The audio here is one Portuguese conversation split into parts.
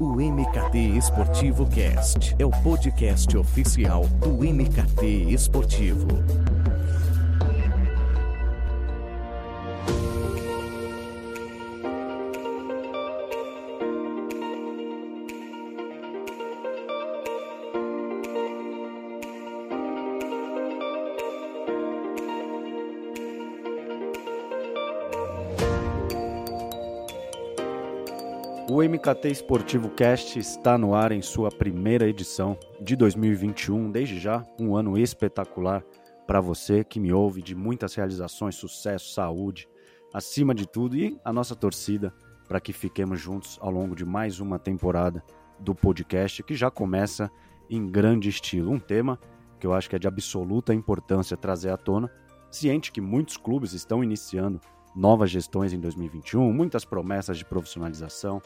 O MKT Esportivo Cast é o podcast oficial do MKT Esportivo. MKT Esportivo Cast está no ar em sua primeira edição de 2021. Desde já, um ano espetacular para você que me ouve, de muitas realizações, sucesso, saúde, acima de tudo, e a nossa torcida para que fiquemos juntos ao longo de mais uma temporada do podcast que já começa em grande estilo. Um tema que eu acho que é de absoluta importância trazer à tona, ciente que muitos clubes estão iniciando novas gestões em 2021, muitas promessas de profissionalização,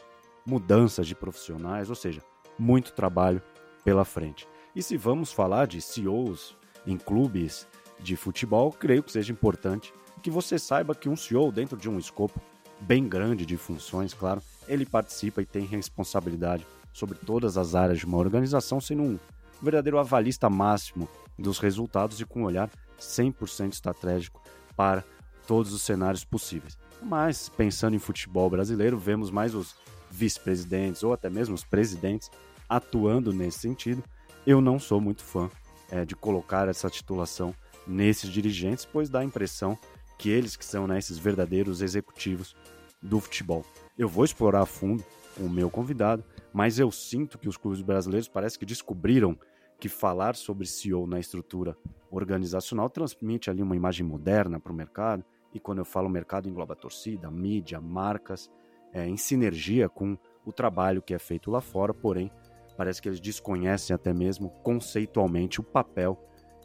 mudanças de profissionais, ou seja, muito trabalho pela frente. E se vamos falar de CEOs em clubes de futebol, creio que seja importante que você saiba que um CEO, dentro de um escopo bem grande de funções, claro, ele participa e tem responsabilidade sobre todas as áreas de uma organização, sendo um verdadeiro avalista máximo dos resultados e com um olhar 100% estratégico para todos os cenários possíveis. Mas, pensando em futebol brasileiro, vemos mais os vice-presidentes ou até mesmo os presidentes atuando nesse sentido. Eu não sou muito fã é, de colocar essa titulação nesses dirigentes, pois dá a impressão que eles que são né, esses verdadeiros executivos do futebol. Eu vou explorar a fundo o meu convidado, mas eu sinto que os clubes brasileiros parece que descobriram que falar sobre CEO na estrutura organizacional transmite ali uma imagem moderna para o mercado, e quando eu falo mercado engloba torcida, mídia, marcas, é, em sinergia com o trabalho que é feito lá fora, porém, parece que eles desconhecem até mesmo conceitualmente o papel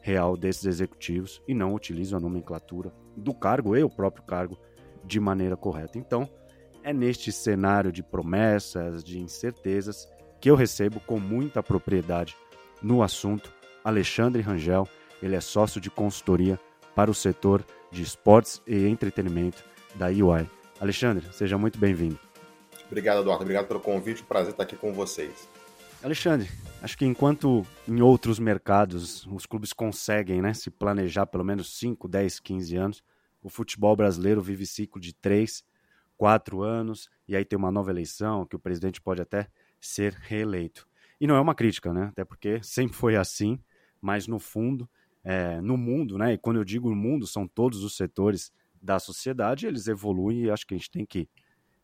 real desses executivos e não utilizam a nomenclatura do cargo e o próprio cargo de maneira correta. Então, é neste cenário de promessas, de incertezas, que eu recebo com muita propriedade no assunto Alexandre Rangel. Ele é sócio de consultoria para o setor de esportes e entretenimento da UI. Alexandre, seja muito bem-vindo. Obrigado, Eduardo. Obrigado pelo convite. Prazer estar aqui com vocês. Alexandre, acho que enquanto em outros mercados os clubes conseguem né, se planejar pelo menos 5, 10, 15 anos, o futebol brasileiro vive ciclo de 3, 4 anos, e aí tem uma nova eleição, que o presidente pode até ser reeleito. E não é uma crítica, né? Até porque sempre foi assim, mas no fundo, é, no mundo, né? E quando eu digo no mundo, são todos os setores da sociedade, eles evoluem e acho que a gente tem que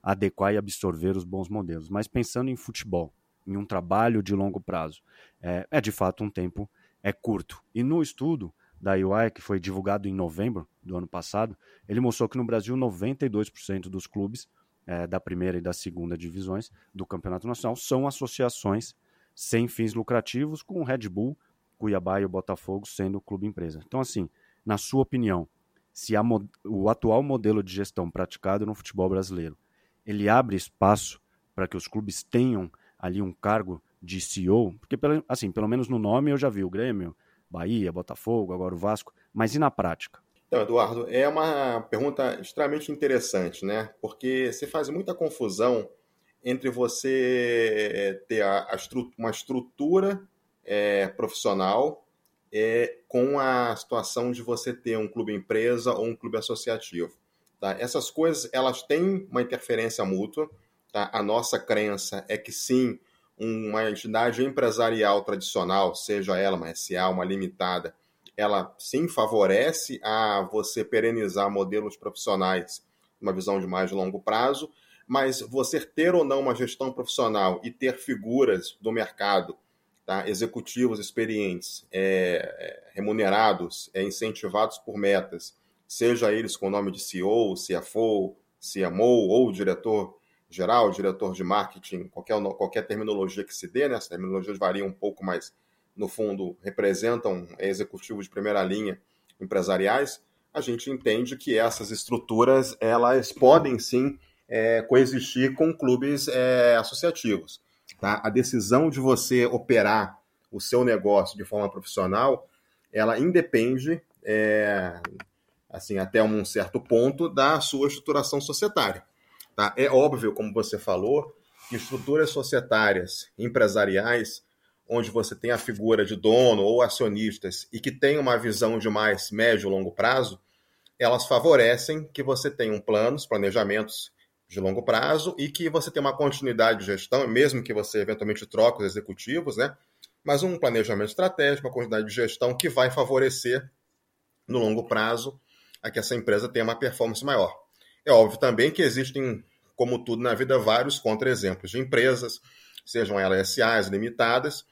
adequar e absorver os bons modelos. Mas pensando em futebol, em um trabalho de longo prazo, é, é de fato um tempo é curto. E no estudo da UI, que foi divulgado em novembro do ano passado, ele mostrou que no Brasil 92% dos clubes é, da primeira e da segunda divisões do Campeonato Nacional são associações sem fins lucrativos, com o Red Bull, Cuiabá e o Botafogo sendo o clube empresa. Então, assim, na sua opinião, se o atual modelo de gestão praticado no futebol brasileiro ele abre espaço para que os clubes tenham ali um cargo de CEO, porque assim, pelo menos no nome eu já vi o Grêmio, Bahia, Botafogo, agora o Vasco, mas e na prática? Então, Eduardo, é uma pergunta extremamente interessante, né? Porque você faz muita confusão entre você ter a, a uma estrutura é, profissional é, com a situação de você ter um clube empresa ou um clube associativo. Tá? Essas coisas elas têm uma interferência mútua. Tá? A nossa crença é que sim, uma entidade empresarial tradicional, seja ela uma SA, uma limitada, ela sim favorece a você perenizar modelos profissionais, uma visão de mais longo prazo, mas você ter ou não uma gestão profissional e ter figuras do mercado tá? executivos experientes, é, é, remunerados, é, incentivados por metas, seja eles com o nome de CEO, CFO, CMO ou diretor geral, diretor de marketing, qualquer, qualquer terminologia que se dê, né? as terminologias variam um pouco, mas no fundo representam executivos de primeira linha empresariais, a gente entende que essas estruturas elas podem sim é, coexistir com clubes é, associativos. Tá? A decisão de você operar o seu negócio de forma profissional, ela independe, é, assim, até um certo ponto, da sua estruturação societária. Tá? É óbvio, como você falou, que estruturas societárias, empresariais, onde você tem a figura de dono ou acionistas e que tem uma visão de mais médio e longo prazo, elas favorecem que você tenha um planos, planejamentos de longo prazo e que você tenha uma continuidade de gestão, mesmo que você eventualmente troque os executivos, né? Mas um planejamento estratégico, uma continuidade de gestão que vai favorecer no longo prazo a que essa empresa tenha uma performance maior. É óbvio também que existem, como tudo na vida, vários contra-exemplos de empresas, sejam elas SAs, limitadas,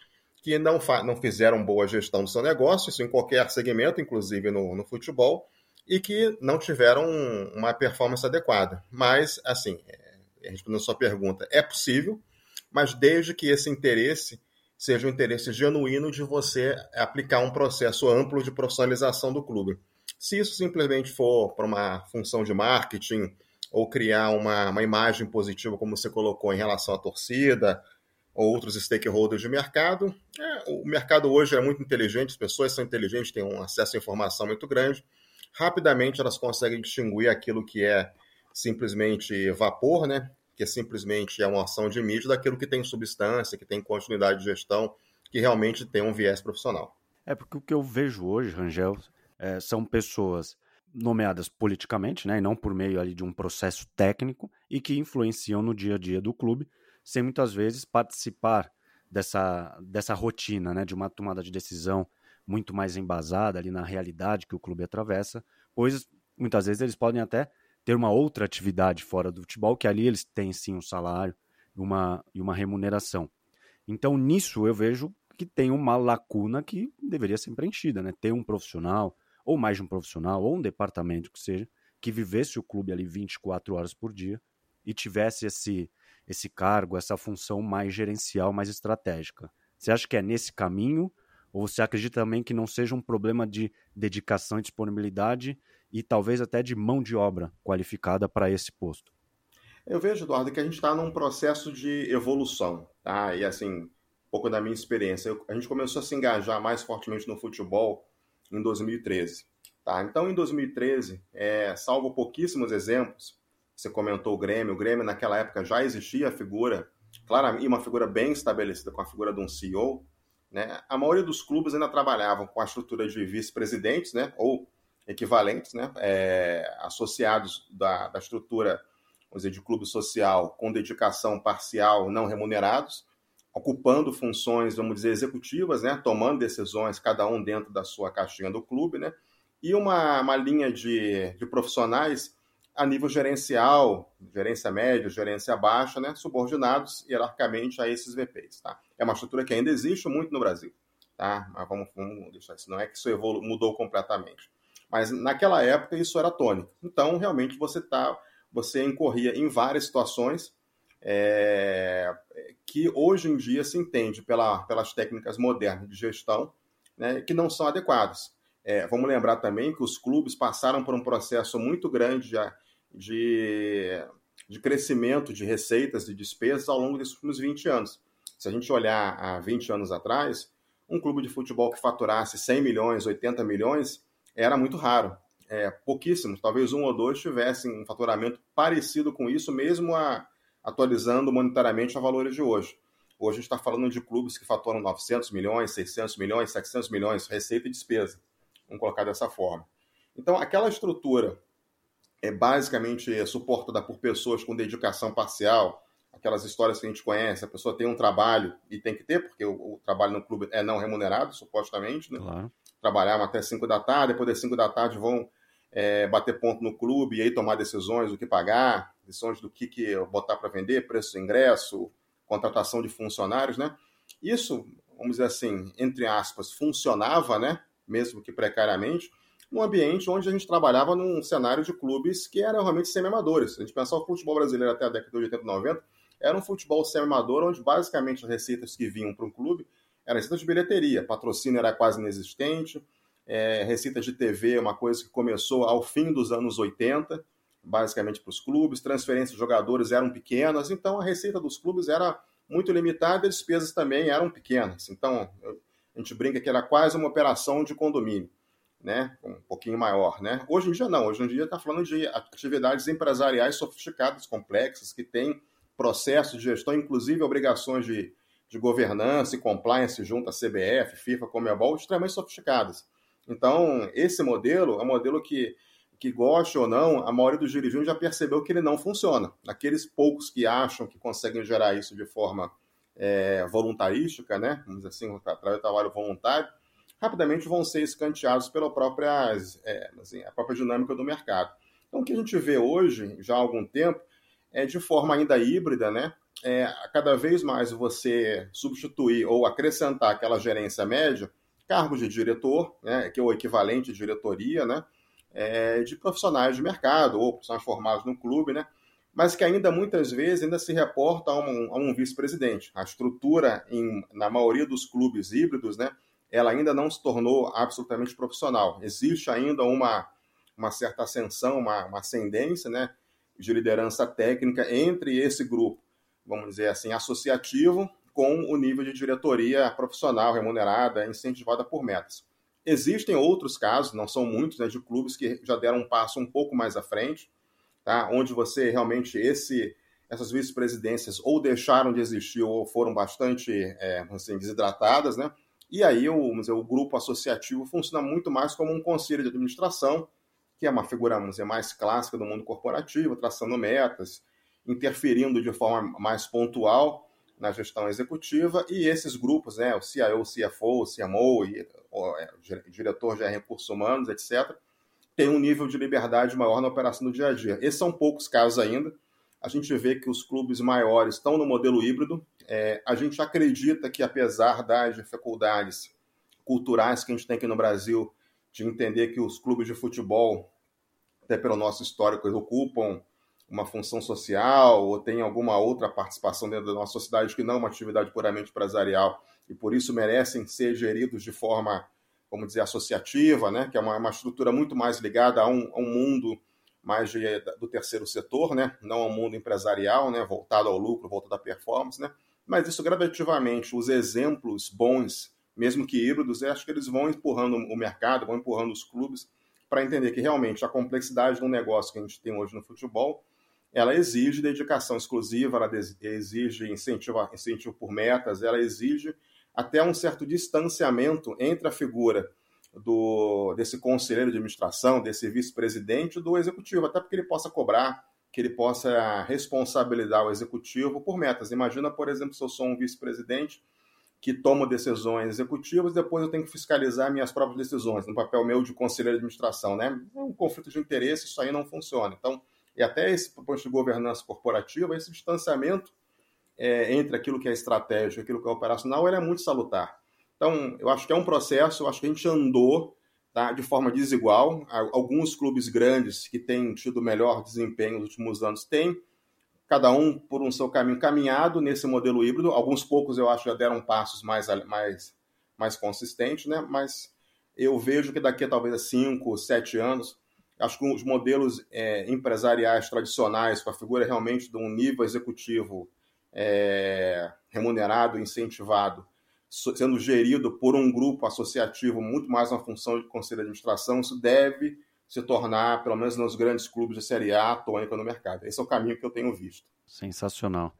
que não, não fizeram boa gestão do seu negócio, isso em qualquer segmento, inclusive no, no futebol, e que não tiveram uma performance adequada. Mas, assim, é, respondendo a sua pergunta, é possível, mas desde que esse interesse seja um interesse genuíno de você aplicar um processo amplo de profissionalização do clube. Se isso simplesmente for para uma função de marketing ou criar uma, uma imagem positiva, como você colocou, em relação à torcida, ou outros stakeholders de mercado. É, o mercado hoje é muito inteligente, as pessoas são inteligentes, têm um acesso à informação muito grande. Rapidamente elas conseguem distinguir aquilo que é simplesmente vapor, né? que é simplesmente é uma ação de mídia, daquilo que tem substância, que tem continuidade de gestão, que realmente tem um viés profissional. É porque o que eu vejo hoje, Rangel, é, são pessoas nomeadas politicamente, né, e não por meio ali de um processo técnico, e que influenciam no dia a dia do clube, sem muitas vezes participar dessa, dessa rotina, né, de uma tomada de decisão muito mais embasada ali na realidade que o clube atravessa, pois muitas vezes eles podem até ter uma outra atividade fora do futebol, que ali eles têm sim um salário uma, e uma remuneração. Então, nisso eu vejo que tem uma lacuna que deveria ser preenchida, né? Ter um profissional, ou mais de um profissional, ou um departamento que seja, que vivesse o clube ali 24 horas por dia e tivesse esse, esse cargo, essa função mais gerencial, mais estratégica. Você acha que é nesse caminho? Ou você acredita também que não seja um problema de dedicação e disponibilidade e talvez até de mão de obra qualificada para esse posto? Eu vejo, Eduardo, que a gente está num processo de evolução, tá? E assim, um pouco da minha experiência, eu, a gente começou a se engajar mais fortemente no futebol em 2013, tá? Então, em 2013, é, salvo pouquíssimos exemplos, você comentou o Grêmio, o Grêmio naquela época já existia a figura, claramente, uma figura bem estabelecida com a figura de um CEO, né? A maioria dos clubes ainda trabalhavam com a estrutura de vice-presidentes, né? Ou equivalentes, né? É, associados da, da estrutura, dizer, de clube social com dedicação parcial, não remunerados, ocupando funções, vamos dizer, executivas, né? Tomando decisões, cada um dentro da sua caixinha do clube, né? E uma, uma linha de, de profissionais a nível gerencial, gerência média, gerência baixa, né, subordinados hierarquicamente a esses VPs. Tá? É uma estrutura que ainda existe muito no Brasil. Tá? Mas vamos, vamos deixar isso. Não é que isso evolu mudou completamente. Mas naquela época isso era tônico. Então, realmente, você, tá, você incorria em várias situações é, que hoje em dia se entende pela, pelas técnicas modernas de gestão né, que não são adequadas. É, vamos lembrar também que os clubes passaram por um processo muito grande de, de, de crescimento de receitas e despesas ao longo desses últimos 20 anos. Se a gente olhar há 20 anos atrás, um clube de futebol que faturasse 100 milhões, 80 milhões, era muito raro. É, pouquíssimos, talvez um ou dois tivessem um faturamento parecido com isso, mesmo a, atualizando monetariamente a valores de hoje. Hoje a gente está falando de clubes que faturam 900 milhões, 600 milhões, 700 milhões, receita e despesa vamos colocar dessa forma. Então, aquela estrutura é basicamente suportada por pessoas com dedicação parcial, aquelas histórias que a gente conhece, a pessoa tem um trabalho e tem que ter, porque o, o trabalho no clube é não remunerado, supostamente, né? Claro. Trabalhar até 5 da tarde, depois das 5 da tarde vão é, bater ponto no clube e aí tomar decisões do que pagar, decisões do que, que botar para vender, preço de ingresso, contratação de funcionários, né? Isso, vamos dizer assim, entre aspas, funcionava, né? Mesmo que precariamente, num ambiente onde a gente trabalhava num cenário de clubes que eram realmente semi-amadores. Se a gente pensar o futebol brasileiro até a década de 80 e 90, era um futebol semi-amador onde basicamente as receitas que vinham para um clube eram receitas de bilheteria, patrocínio era quase inexistente, é, receitas de TV, uma coisa que começou ao fim dos anos 80, basicamente para os clubes, transferências de jogadores eram pequenas, então a receita dos clubes era muito limitada e as despesas também eram pequenas. Então, eu, a gente brinca que era quase uma operação de condomínio, né? Um pouquinho maior, né? Hoje em dia não, hoje em dia está falando de atividades empresariais sofisticadas, complexas, que têm processos de gestão, inclusive obrigações de, de governança e compliance junto à CBF, FIFA, Comebol, extremamente sofisticadas. Então, esse modelo é um modelo que, que goste ou não, a maioria dos dirigentes já percebeu que ele não funciona. Aqueles poucos que acham que conseguem gerar isso de forma é, voluntarística, né, vamos dizer assim, do trabalho voluntário, rapidamente vão ser escanteados pela própria, é, assim, a própria dinâmica do mercado. Então, o que a gente vê hoje, já há algum tempo, é de forma ainda híbrida, né? É, cada vez mais você substituir ou acrescentar aquela gerência média, cargos de diretor, né, que é o equivalente de diretoria, né, é, de profissionais de mercado ou profissionais formados no clube, né, mas que ainda muitas vezes ainda se reporta a um, um vice-presidente. A estrutura, em, na maioria dos clubes híbridos, né, ela ainda não se tornou absolutamente profissional. Existe ainda uma, uma certa ascensão, uma, uma ascendência né, de liderança técnica entre esse grupo, vamos dizer assim, associativo, com o nível de diretoria profissional, remunerada, incentivada por metas. Existem outros casos, não são muitos, né, de clubes que já deram um passo um pouco mais à frente, tá? onde você realmente, esse, essas vice-presidências ou deixaram de existir ou foram bastante é, assim, desidratadas, né? E aí o, dizer, o grupo associativo funciona muito mais como um conselho de administração, que é uma figura dizer, mais clássica do mundo corporativo, traçando metas, interferindo de forma mais pontual na gestão executiva, e esses grupos, né, o CIO, o CFO, o CMO, o, é, diretor de recursos humanos, etc., tem um nível de liberdade maior na operação do dia a dia. Esses são poucos casos ainda. A gente vê que os clubes maiores estão no modelo híbrido, é, a gente acredita que, apesar das dificuldades culturais que a gente tem aqui no Brasil, de entender que os clubes de futebol, até pelo nosso histórico, ocupam uma função social ou têm alguma outra participação dentro da nossa sociedade que não é uma atividade puramente empresarial e por isso merecem ser geridos de forma, vamos dizer, associativa, né? que é uma, uma estrutura muito mais ligada a um, a um mundo mais de, do terceiro setor, né? não ao mundo empresarial, né? voltado ao lucro, voltado à performance, né? mas isso gradativamente, os exemplos bons, mesmo que híbridos, acho que eles vão empurrando o mercado, vão empurrando os clubes para entender que realmente a complexidade do negócio que a gente tem hoje no futebol, ela exige dedicação exclusiva, ela exige incentivo, incentivo por metas, ela exige até um certo distanciamento entre a figura do, desse conselheiro de administração, desse vice-presidente do executivo, até porque ele possa cobrar que ele possa responsabilizar o executivo por metas. Imagina, por exemplo, se eu sou um vice-presidente que tomo decisões executivas, depois eu tenho que fiscalizar minhas próprias decisões, no papel meu de conselheiro de administração, né? É um conflito de interesse, isso aí não funciona. Então, e até esse ponto de governança corporativa, esse distanciamento é, entre aquilo que é estratégico e aquilo que é operacional, ele é muito salutar. Então, eu acho que é um processo, eu acho que a gente andou tá, de forma desigual. Alguns clubes grandes que têm tido melhor desempenho nos últimos anos têm, cada um por um seu caminho caminhado nesse modelo híbrido. Alguns poucos eu acho já deram passos mais, mais, mais consistentes, né? mas eu vejo que daqui a talvez 5, 7 anos, acho que os modelos é, empresariais tradicionais, com a figura realmente de um nível executivo é, remunerado, incentivado, sendo gerido por um grupo associativo muito mais uma função de conselho de administração, isso deve se tornar, pelo menos nos grandes clubes de Série A, tônica no mercado. Esse é o caminho que eu tenho visto. Sensacional.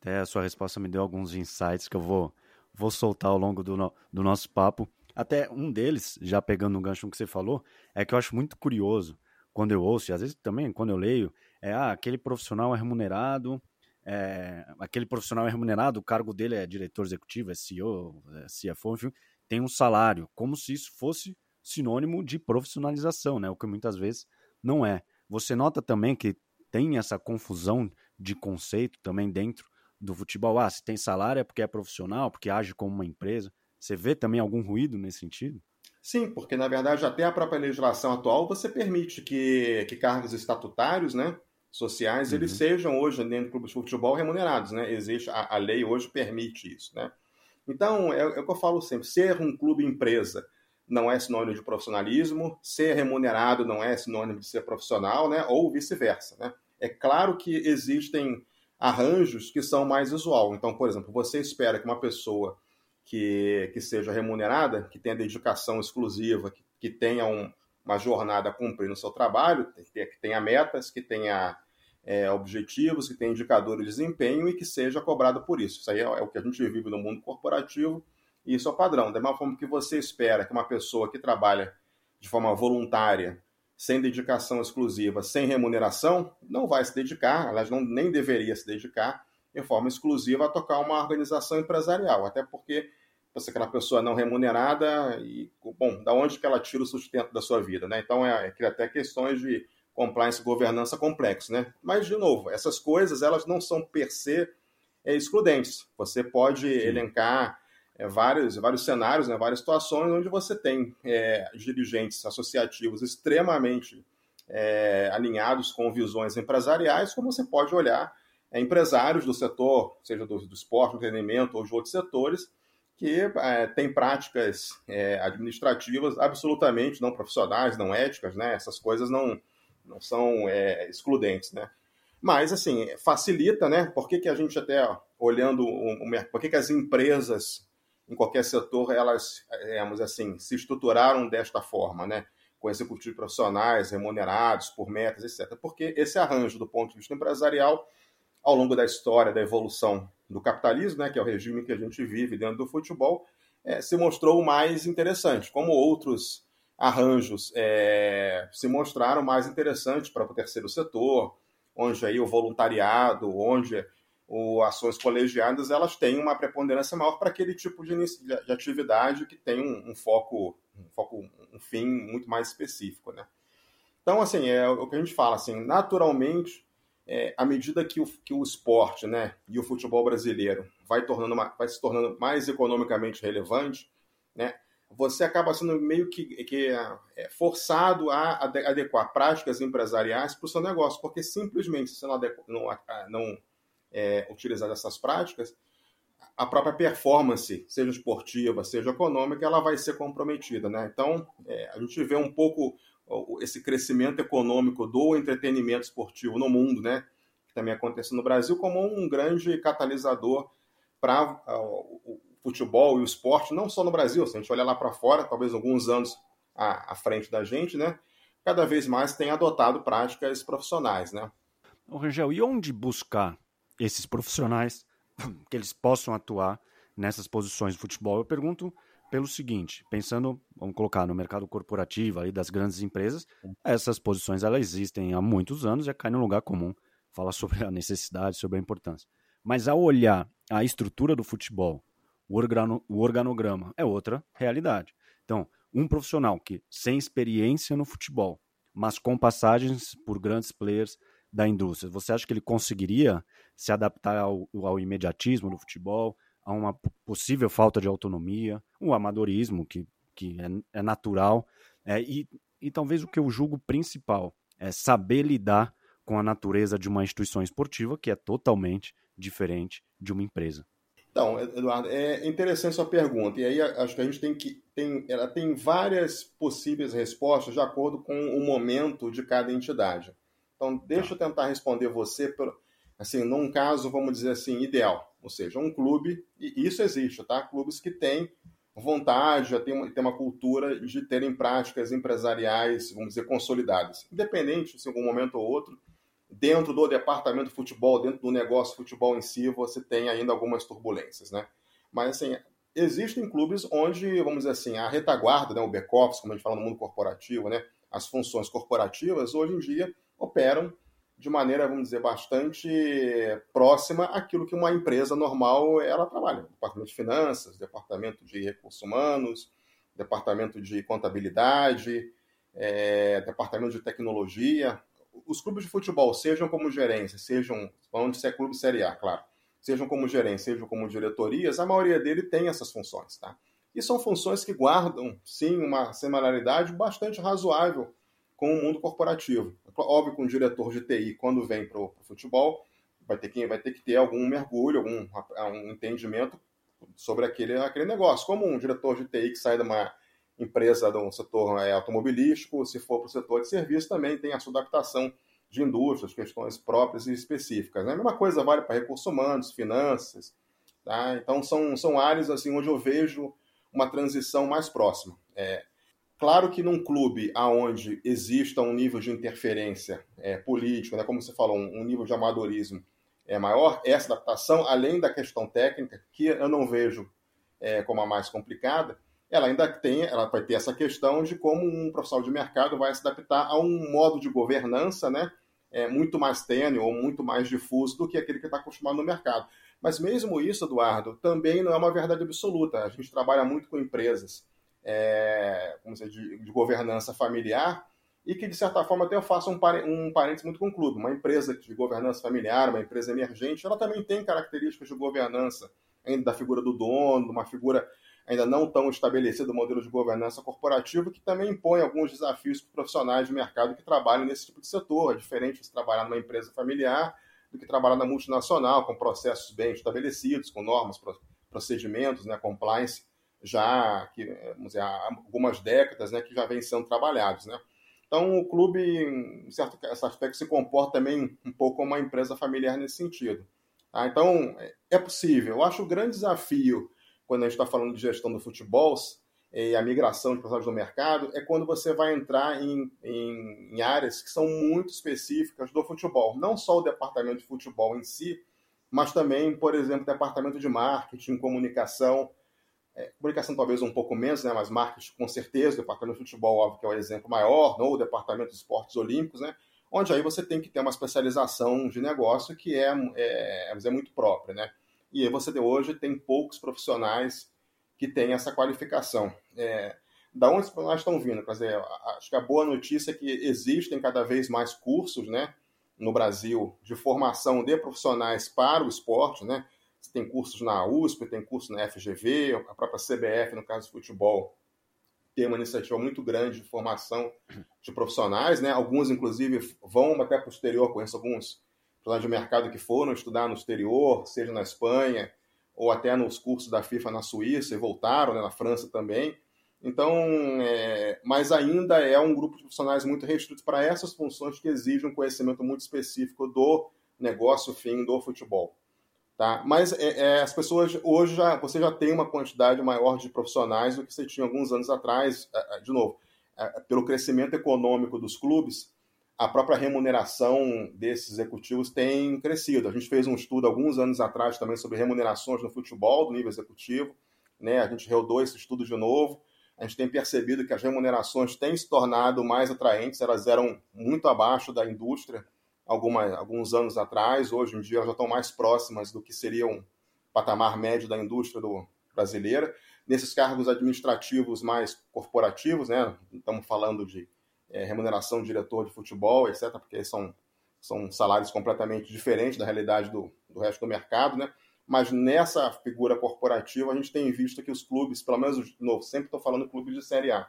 Até a sua resposta me deu alguns insights que eu vou, vou soltar ao longo do, no, do nosso papo. Até um deles, já pegando um gancho que você falou, é que eu acho muito curioso quando eu ouço, e às vezes também quando eu leio, é ah, aquele profissional é remunerado, é, aquele profissional é remunerado, o cargo dele é diretor executivo, é CEO, é CFO, enfim, tem um salário, como se isso fosse sinônimo de profissionalização, né? O que muitas vezes não é. Você nota também que tem essa confusão de conceito também dentro do futebol. Ah, se tem salário é porque é profissional, porque age como uma empresa. Você vê também algum ruído nesse sentido? Sim, porque na verdade até a própria legislação atual você permite que, que cargos estatutários, né, sociais, uhum. eles sejam hoje dentro do clube de futebol remunerados, né? Existe a, a lei hoje permite isso, né? Então é, é o que eu falo sempre: ser um clube empresa não é sinônimo de profissionalismo, ser remunerado não é sinônimo de ser profissional, né? Ou vice-versa, né? É claro que existem arranjos que são mais visual. Então, por exemplo, você espera que uma pessoa que, que seja remunerada, que tenha dedicação exclusiva, que, que tenha um, uma jornada a cumprir no seu trabalho, que tenha metas, que tenha é, objetivos, que tenha indicadores de desempenho e que seja cobrado por isso. Isso aí é, é o que a gente vive no mundo corporativo e isso é o padrão. Da mesma forma que você espera que uma pessoa que trabalha de forma voluntária, sem dedicação exclusiva, sem remuneração, não vai se dedicar, aliás, não, nem deveria se dedicar de forma exclusiva a tocar uma organização empresarial, até porque você é aquela pessoa não remunerada e, bom, da onde que ela tira o sustento da sua vida, né? Então, é, é até questões de compliance governança complexo, né? Mas, de novo, essas coisas, elas não são per se é, excludentes. Você pode Sim. elencar é, vários, vários cenários, né, várias situações onde você tem é, dirigentes associativos extremamente é, alinhados com visões empresariais, como você pode olhar é, empresários do setor, seja do, do esporte, do entretenimento ou de outros setores, que é, têm práticas é, administrativas absolutamente não profissionais, não éticas, né? Essas coisas não, não são excludentes, né? Mas, assim, facilita, né? Por que, que a gente até, olhando o, o por que, que as empresas em qualquer setor, elas, digamos assim, se estruturaram desta forma, né? com executivos profissionais remunerados por metas, etc. Porque esse arranjo, do ponto de vista empresarial, ao longo da história da evolução do capitalismo, né, que é o regime que a gente vive dentro do futebol, é, se mostrou mais interessante, como outros arranjos é, se mostraram mais interessantes para o terceiro setor, onde aí o voluntariado, onde o ações colegiadas elas têm uma preponderância maior para aquele tipo de, de atividade que tem um, um, foco, um foco, um fim muito mais específico, né? Então, assim, é o que a gente fala, assim, naturalmente, é, à medida que o, que o esporte, né, e o futebol brasileiro vai, tornando uma, vai se tornando mais economicamente relevante, né, você acaba sendo meio que, que é, forçado a adequar práticas empresariais para o seu negócio, porque simplesmente você não, adequa, não, não é, utilizar essas práticas, a própria performance, seja esportiva, seja econômica, ela vai ser comprometida. Né? Então, é, a gente vê um pouco esse crescimento econômico do entretenimento esportivo no mundo, né? que também acontece no Brasil, como um grande catalisador para o futebol e o esporte, não só no Brasil, se a gente olhar lá para fora, talvez alguns anos à, à frente da gente, né? cada vez mais tem adotado práticas profissionais. Né? Ô, Rangel, e onde buscar esses profissionais que eles possam atuar nessas posições de futebol. Eu pergunto pelo seguinte, pensando, vamos colocar no mercado corporativo aí das grandes empresas, essas posições elas existem há muitos anos, já cai no lugar comum, fala sobre a necessidade, sobre a importância. Mas ao olhar a estrutura do futebol, o, organo, o organograma é outra realidade. Então, um profissional que sem experiência no futebol, mas com passagens por grandes players da indústria, você acha que ele conseguiria se adaptar ao, ao imediatismo do futebol, a uma possível falta de autonomia, o amadorismo que, que é, é natural, é, e, e talvez o que eu julgo principal é saber lidar com a natureza de uma instituição esportiva que é totalmente diferente de uma empresa. Então, Eduardo, é interessante sua pergunta. E aí acho que a gente tem que. Tem, ela tem várias possíveis respostas de acordo com o momento de cada entidade. Então, deixa eu tentar responder você, assim, num caso, vamos dizer assim, ideal. Ou seja, um clube, e isso existe, tá? Clubes que têm vontade, já tem uma, tem uma cultura de terem práticas empresariais, vamos dizer, consolidadas. Independente, se em algum momento ou outro, dentro do departamento de futebol, dentro do negócio de futebol em si, você tem ainda algumas turbulências, né? Mas, assim, existem clubes onde, vamos dizer assim, a retaguarda, né, o back-office, como a gente fala no mundo corporativo, né, as funções corporativas, hoje em dia, operam de maneira, vamos dizer, bastante próxima àquilo que uma empresa normal ela trabalha. Departamento de finanças, departamento de recursos humanos, departamento de contabilidade, é, departamento de tecnologia. Os clubes de futebol, sejam como gerência, sejam, falando de clube Série A, claro, sejam como gerência, sejam como diretorias, a maioria dele tem essas funções, tá? E são funções que guardam, sim, uma semanalidade bastante razoável com o mundo corporativo. Óbvio que um diretor de TI, quando vem para o futebol, vai ter, que, vai ter que ter algum mergulho, algum um entendimento sobre aquele, aquele negócio. Como um diretor de TI que sai de uma empresa do setor é, automobilístico, se for para o setor de serviço, também tem a sua adaptação de indústrias, questões próprias e específicas. Né? A mesma coisa vale para recursos humanos, finanças. Tá? Então, são, são áreas assim onde eu vejo uma transição mais próxima. É, Claro que num clube aonde exista um nível de interferência é, né, como você falou, um, um, nível de amadorismo é maior, essa adaptação, além da questão técnica, que eu não vejo é, como a mais complicada, ela ainda tem, ela vai ter essa questão de como um profissional de mercado vai se adaptar a um modo de governança, né, é, muito mais tênue ou muito mais difuso do que aquele que está acostumado no mercado. Mas mesmo isso, Eduardo, também não é uma verdade absoluta. A gente trabalha muito com empresas é, dizer, de, de, governança familiar e que, de certa forma, até eu faço um, um parênteses muito com o clube. Uma empresa de governança familiar, uma empresa emergente, ela também tem características de governança, ainda da figura do dono, uma figura ainda não tão estabelecida do modelo de governança corporativa, que também impõe alguns desafios para profissionais de mercado que trabalham nesse tipo de setor. É diferente de trabalhar numa empresa familiar do que trabalhar na multinacional, com processos bem estabelecidos, com normas, procedimentos, né, compliance já que, dizer, há algumas décadas, né, que já vem sendo trabalhados, né. Então, o clube, em certo aspecto, se comporta também um pouco como uma empresa familiar nesse sentido. Tá? Então, é possível. Eu acho o grande desafio, quando a gente está falando de gestão do futebol e a migração de profissionais do mercado, é quando você vai entrar em, em, em áreas que são muito específicas do futebol. Não só o departamento de futebol em si, mas também, por exemplo, departamento de marketing, comunicação, é, comunicação talvez um pouco menos, né, mas marketing com certeza, departamento de futebol, óbvio que é o exemplo maior, ou o departamento de esportes olímpicos, né, onde aí você tem que ter uma especialização de negócio que é, é, é muito própria. Né, e você hoje tem poucos profissionais que têm essa qualificação. É, da onde os profissionais estão vindo? Quer dizer, acho que a boa notícia é que existem cada vez mais cursos né, no Brasil de formação de profissionais para o esporte, né? Você tem cursos na USP, tem curso na FGV, a própria CBF, no caso do futebol, tem uma iniciativa muito grande de formação de profissionais, né? Alguns, inclusive, vão até para o exterior, conheço alguns profissionais de mercado que foram estudar no exterior, seja na Espanha, ou até nos cursos da FIFA na Suíça e voltaram, né? na França também. Então, é, mas ainda é um grupo de profissionais muito restrito para essas funções que exigem um conhecimento muito específico do negócio fim do futebol. Tá? Mas é, é, as pessoas hoje já você já tem uma quantidade maior de profissionais do que você tinha alguns anos atrás. De novo, pelo crescimento econômico dos clubes, a própria remuneração desses executivos tem crescido. A gente fez um estudo alguns anos atrás também sobre remunerações no futebol do nível executivo. Né? A gente rodou esse estudo de novo. A gente tem percebido que as remunerações têm se tornado mais atraentes, elas eram muito abaixo da indústria alguma, alguns anos atrás, hoje em dia elas já estão mais próximas do que seria um patamar médio da indústria do, brasileira. Nesses cargos administrativos mais corporativos, né, estamos falando de é, remuneração de diretor de futebol, etc., porque são, são salários completamente diferentes da realidade do, do resto do mercado, né? mas nessa figura corporativa a gente tem visto que os clubes, pelo menos, de novo, sempre estou falando clubes de Série A,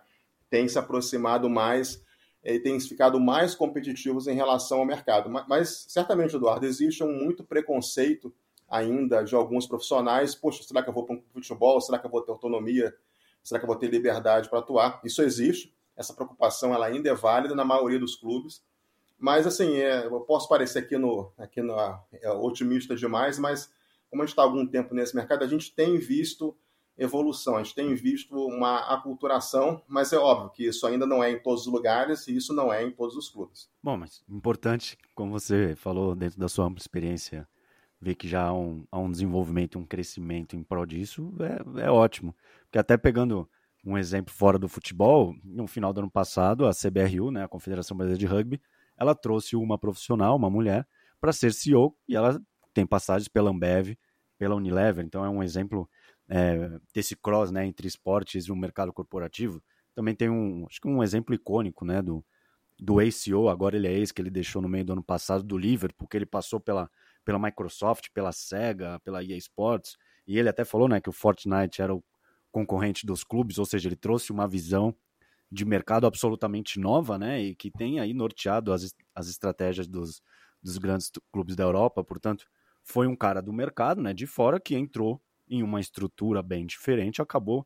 têm se aproximado mais e têm ficado mais competitivos em relação ao mercado. Mas, mas, certamente, Eduardo, existe um muito preconceito ainda de alguns profissionais. Poxa, será que eu vou para um futebol? Será que eu vou ter autonomia? Será que eu vou ter liberdade para atuar? Isso existe. Essa preocupação ela ainda é válida na maioria dos clubes. Mas, assim, é, eu posso parecer aqui, no, aqui no, é, otimista demais, mas como a gente está há algum tempo nesse mercado, a gente tem visto evolução. A gente tem visto uma aculturação, mas é óbvio que isso ainda não é em todos os lugares e isso não é em todos os clubes. Bom, mas importante, como você falou dentro da sua ampla experiência, ver que já há um, há um desenvolvimento, um crescimento em prol disso, é, é ótimo. Porque até pegando um exemplo fora do futebol, no final do ano passado, a CBRU, né, a Confederação Brasileira de Rugby, ela trouxe uma profissional, uma mulher, para ser CEO e ela tem passagens pela Ambev, pela Unilever, então é um exemplo é, desse cross né, entre esportes e o mercado corporativo, também tem um, acho que um exemplo icônico né, do, do ACO, agora ele é ex, que ele deixou no meio do ano passado, do Liverpool, que ele passou pela, pela Microsoft, pela Sega, pela EA Sports, e ele até falou né, que o Fortnite era o concorrente dos clubes, ou seja, ele trouxe uma visão de mercado absolutamente nova, né, e que tem aí norteado as, as estratégias dos, dos grandes clubes da Europa, portanto, foi um cara do mercado, né, de fora, que entrou em uma estrutura bem diferente, acabou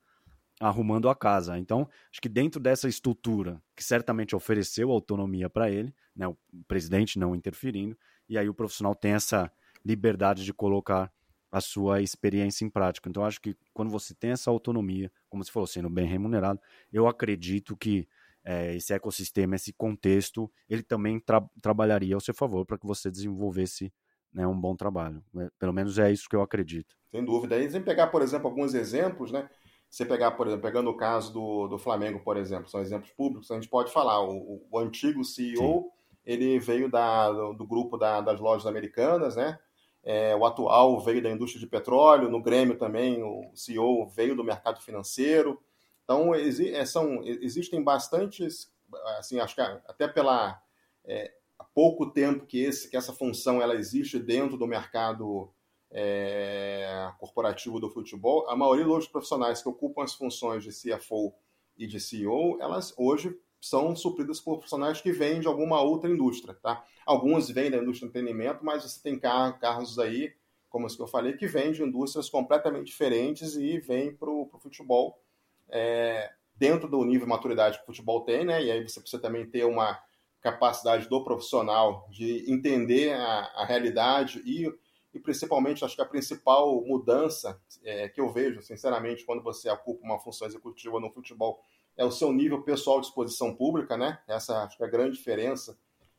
arrumando a casa. Então, acho que dentro dessa estrutura, que certamente ofereceu autonomia para ele, né, o presidente não interferindo, e aí o profissional tem essa liberdade de colocar a sua experiência em prática. Então, acho que quando você tem essa autonomia, como você falou, sendo bem remunerado, eu acredito que é, esse ecossistema, esse contexto, ele também tra trabalharia ao seu favor para que você desenvolvesse né, um bom trabalho. É, pelo menos é isso que eu acredito. Sem dúvida. E sem pegar, por exemplo, alguns exemplos, né? Você pegar, por exemplo, pegando o caso do, do Flamengo, por exemplo, são exemplos públicos, a gente pode falar, o, o antigo CEO, Sim. ele veio da, do, do grupo da, das lojas americanas, né? É, o atual veio da indústria de petróleo, no Grêmio também o CEO veio do mercado financeiro. Então, exi é, são, existem bastantes, assim, acho que até pela é, pouco tempo que, esse, que essa função ela existe dentro do mercado é, corporativo do futebol, a maioria dos profissionais que ocupam as funções de CFO e de CEO, elas hoje são supridas por profissionais que vêm de alguma outra indústria, tá? Alguns vêm da indústria do entretenimento, mas você tem carros aí, como os que eu falei, que vêm de indústrias completamente diferentes e vêm para o futebol é, dentro do nível de maturidade que o futebol tem, né? E aí você precisa também ter uma capacidade do profissional de entender a, a realidade e, e principalmente acho que a principal mudança é, que eu vejo, sinceramente, quando você ocupa uma função executiva no futebol é o seu nível pessoal de exposição pública, né? Essa acho que é a grande diferença,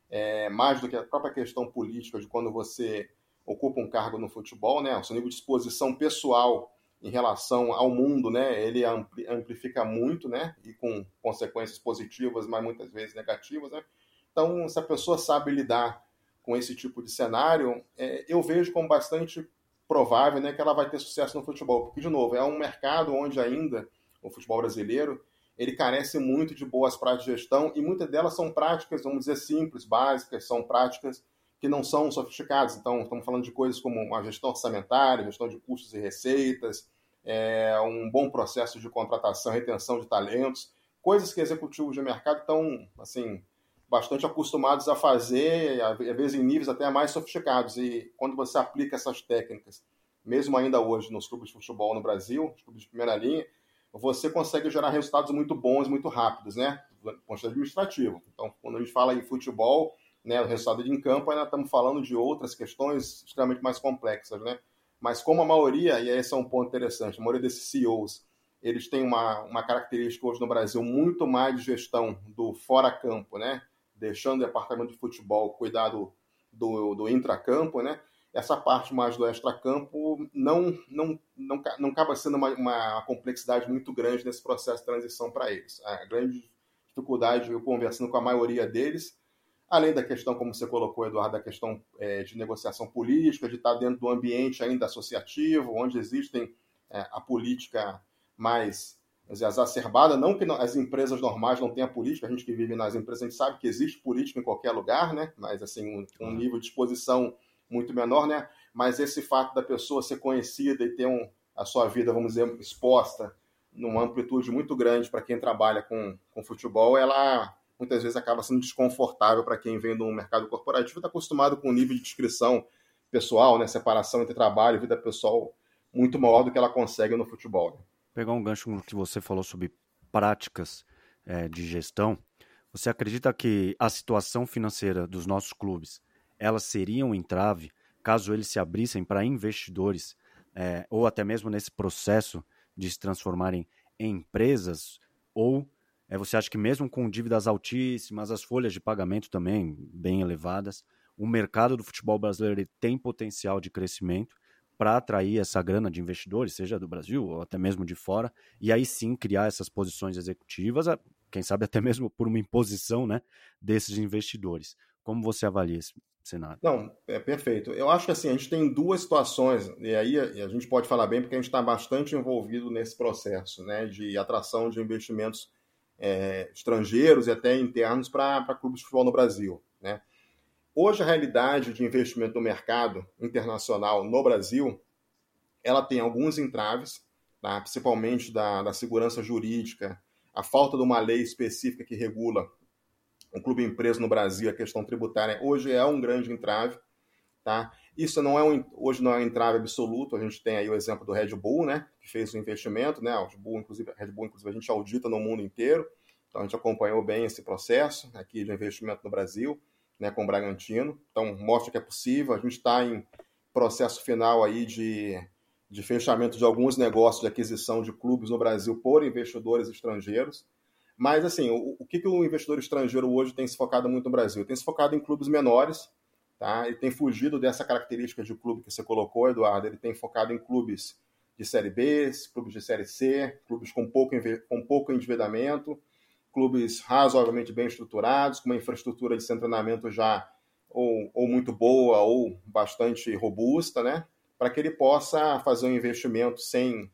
é, mais do que a própria questão política de quando você ocupa um cargo no futebol, né? O seu nível de exposição pessoal em relação ao mundo, né? Ele amplifica muito, né? E com consequências positivas, mas muitas vezes negativas, né? Então, se a pessoa sabe lidar com esse tipo de cenário, é, eu vejo como bastante provável, né, que ela vai ter sucesso no futebol, porque de novo é um mercado onde ainda o futebol brasileiro ele carece muito de boas práticas de gestão e muitas delas são práticas, vamos dizer, simples, básicas, são práticas que não são sofisticadas. Então, estamos falando de coisas como uma gestão orçamentária, gestão de custos e receitas, é, um bom processo de contratação, retenção de talentos, coisas que executivos de mercado estão, assim, bastante acostumados a fazer, às vezes em níveis até mais sofisticados. E quando você aplica essas técnicas, mesmo ainda hoje nos clubes de futebol no Brasil, os clubes de primeira linha, você consegue gerar resultados muito bons, muito rápidos, né? Ponto administrativo. Então, quando a gente fala em futebol, né, o resultado de em campo, ainda estamos falando de outras questões extremamente mais complexas, né? Mas como a maioria, e esse é um ponto interessante, a maioria desses CEOs, eles têm uma, uma característica hoje no Brasil muito mais de gestão do fora-campo, né? Deixando o departamento de futebol cuidar do, do, do intracampo, né? Essa parte mais do extracampo não, não, não, não acaba sendo uma, uma complexidade muito grande nesse processo de transição para eles. A grande dificuldade, eu conversando com a maioria deles, além da questão, como você colocou, Eduardo, da questão é, de negociação política, de estar dentro do ambiente ainda associativo, onde existem é, a política mais dizer, exacerbada, não que as empresas normais não tenham política, a gente que vive nas empresas, a gente sabe que existe política em qualquer lugar, né? mas assim, um, um nível de exposição muito menor, né? Mas esse fato da pessoa ser conhecida e ter um, a sua vida, vamos dizer, exposta numa amplitude muito grande para quem trabalha com, com futebol, ela muitas vezes acaba sendo desconfortável para quem vem do mercado corporativo, está acostumado com um nível de descrição pessoal, né? Separação entre trabalho e vida pessoal muito maior do que ela consegue no futebol. Né? Pegar um gancho no que você falou sobre práticas é, de gestão, você acredita que a situação financeira dos nossos clubes elas seriam um entrave caso eles se abrissem para investidores é, ou até mesmo nesse processo de se transformarem em empresas ou é, você acha que mesmo com dívidas altíssimas, as folhas de pagamento também bem elevadas, o mercado do futebol brasileiro tem potencial de crescimento para atrair essa grana de investidores, seja do Brasil ou até mesmo de fora, e aí sim criar essas posições executivas, quem sabe até mesmo por uma imposição né, desses investidores. Como você avalia esse cenário? Não, é perfeito. Eu acho que assim, a gente tem duas situações, e aí a gente pode falar bem porque a gente está bastante envolvido nesse processo né, de atração de investimentos é, estrangeiros e até internos para clubes de futebol no Brasil. Né? Hoje, a realidade de investimento no mercado internacional no Brasil, ela tem alguns entraves, tá? principalmente da, da segurança jurídica, a falta de uma lei específica que regula um clube empresa no Brasil, a questão tributária hoje é um grande entrave, tá? Isso não é um, hoje não é um entrave absoluto, a gente tem aí o exemplo do Red Bull, né, que fez o investimento, né, o Red Bull, inclusive, Red Bull, inclusive a gente audita no mundo inteiro, então a gente acompanhou bem esse processo aqui de investimento no Brasil, né, com o Bragantino, então mostra que é possível, a gente está em processo final aí de, de fechamento de alguns negócios de aquisição de clubes no Brasil por investidores estrangeiros. Mas, assim, o, o que, que o investidor estrangeiro hoje tem se focado muito no Brasil? Tem se focado em clubes menores, tá? Ele tem fugido dessa característica de clube que você colocou, Eduardo. Ele tem focado em clubes de Série B, clubes de Série C, clubes com pouco, com pouco endividamento, clubes razoavelmente bem estruturados, com uma infraestrutura de treinamento já ou, ou muito boa ou bastante robusta, né? Para que ele possa fazer um investimento sem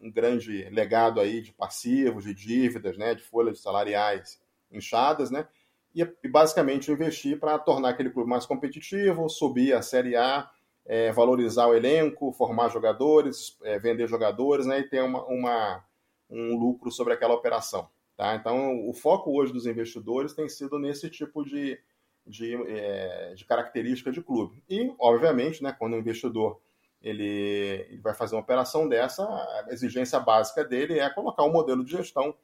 um, grande legado aí de passivos, de dívidas, né? De folhas salariais inchadas, né? E, e basicamente investir para tornar aquele clube mais competitivo, subir a Série A, é, valorizar o elenco, formar jogadores, é, vender jogadores, né? E ter uma, uma, um lucro sobre aquela operação. Tá? Então, o foco hoje dos investidores tem sido nesse tipo de, de, é, de característica de clube. E, obviamente, né, quando o investidor ele, ele, vai fazer uma operação dessa, a exigência básica dele é colocar um modelo de gestão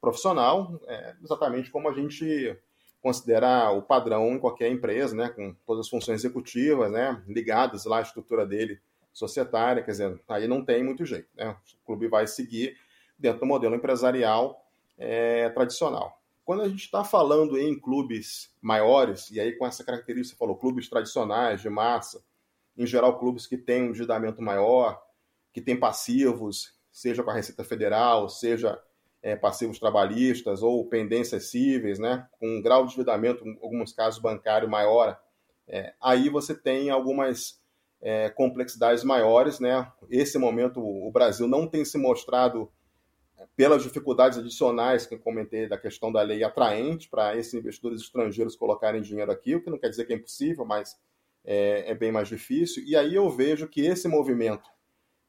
profissional, é, exatamente como a gente considera o padrão em qualquer empresa, né, com todas as funções executivas, né, ligadas lá à estrutura dele societária, quer dizer, aí não tem muito jeito, né, o clube vai seguir dentro do modelo empresarial é, tradicional. Quando a gente está falando em clubes maiores, e aí com essa característica, você falou, clubes tradicionais, de massa, em geral clubes que têm um endividamento maior, que têm passivos, seja com a Receita Federal, seja é, passivos trabalhistas ou pendências cíveis, né, com um grau de endividamento, em alguns casos bancário maior, é, aí você tem algumas é, complexidades maiores. Né? Esse momento, o Brasil não tem se mostrado pelas dificuldades adicionais que eu comentei da questão da lei atraente para esses investidores estrangeiros colocarem dinheiro aqui, o que não quer dizer que é impossível, mas é, é bem mais difícil. E aí eu vejo que esse movimento,